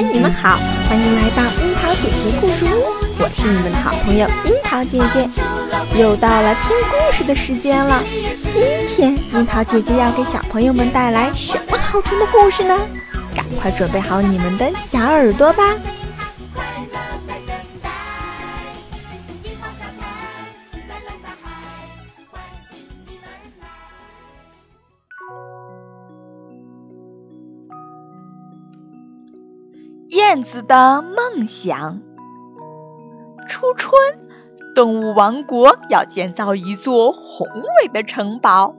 你们好，欢迎来到樱桃姐姐故事屋，我是你们的好朋友樱桃姐姐。又到了听故事的时间了，今天樱桃姐姐要给小朋友们带来什么好听的故事呢？赶快准备好你们的小耳朵吧！燕子的梦想。初春，动物王国要建造一座宏伟的城堡。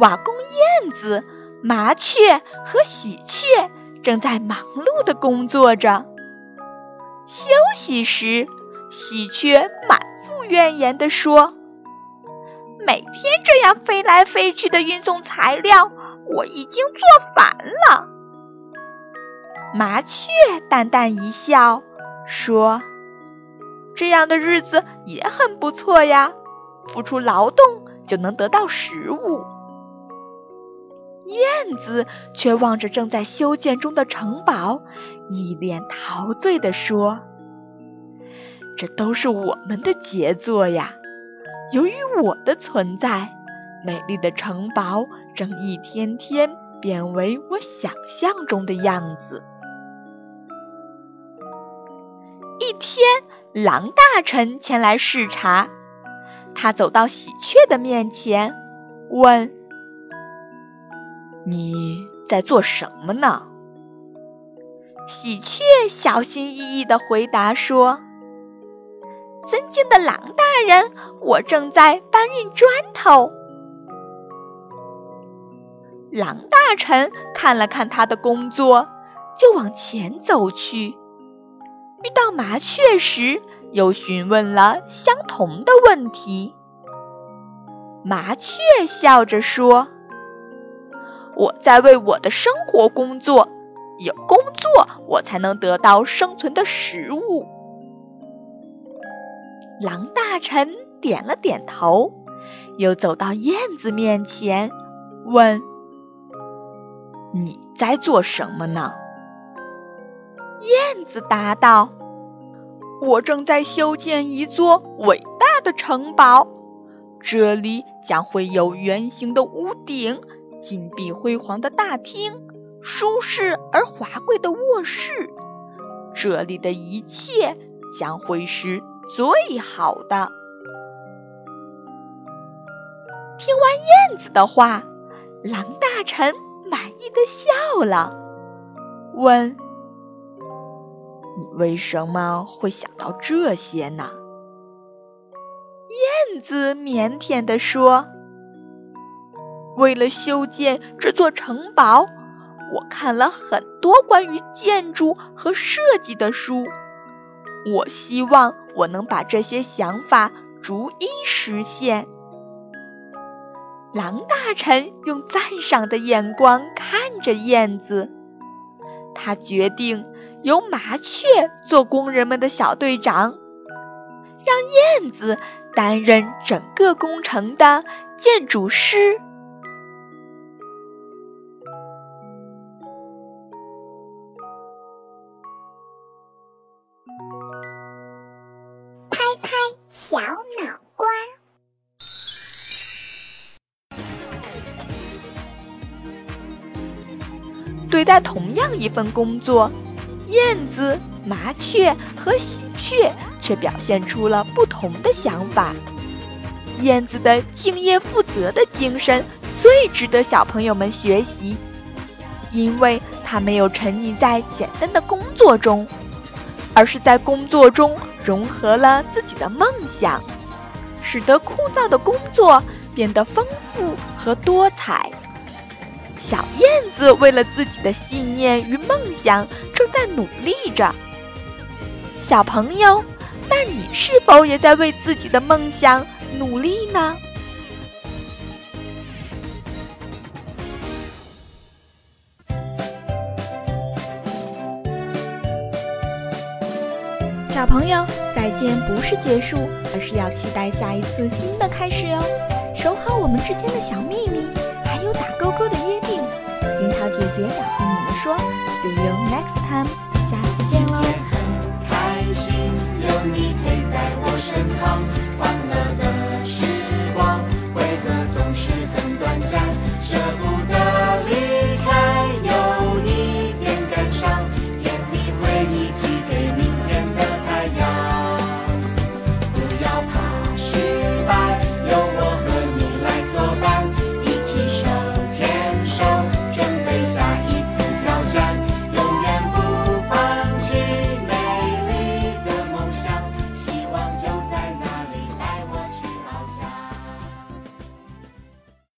瓦工燕子、麻雀和喜鹊正在忙碌地工作着。休息时，喜鹊满腹怨言地说：“每天这样飞来飞去的运送材料，我已经做烦了。”麻雀淡淡一笑，说：“这样的日子也很不错呀，付出劳动就能得到食物。”燕子却望着正在修建中的城堡，一脸陶醉地说：“这都是我们的杰作呀！由于我的存在，美丽的城堡正一天天变为我想象中的样子。”天，狼大臣前来视察。他走到喜鹊的面前，问：“你在做什么呢？”喜鹊小心翼翼地回答说：“尊敬的狼大人，我正在搬运砖头。”狼大臣看了看他的工作，就往前走去。遇到麻雀时，又询问了相同的问题。麻雀笑着说：“我在为我的生活工作，有工作我才能得到生存的食物。”狼大臣点了点头，又走到燕子面前，问：“你在做什么呢？”燕子答道：“我正在修建一座伟大的城堡，这里将会有圆形的屋顶、金碧辉煌的大厅、舒适而华贵的卧室，这里的一切将会是最好的。”听完燕子的话，狼大臣满意的笑了，问。你为什么会想到这些呢？燕子腼腆地说：“为了修建这座城堡，我看了很多关于建筑和设计的书。我希望我能把这些想法逐一实现。”狼大臣用赞赏的眼光看着燕子，他决定。由麻雀做工人们的小队长，让燕子担任整个工程的建筑师。拍拍小脑瓜，对待同样一份工作。燕子、麻雀和喜鹊却表现出了不同的想法。燕子的敬业负责的精神最值得小朋友们学习，因为它没有沉溺在简单的工作中，而是在工作中融合了自己的梦想，使得枯燥的工作变得丰富和多彩。小燕子为了自己的信念与梦想。在努力着，小朋友，那你是否也在为自己的梦想努力呢？小朋友，再见不是结束，而是要期待下一次新的开始哟！守好我们之间的小秘密，还有打勾勾的约定。樱桃姐姐要和你们说。See you next time.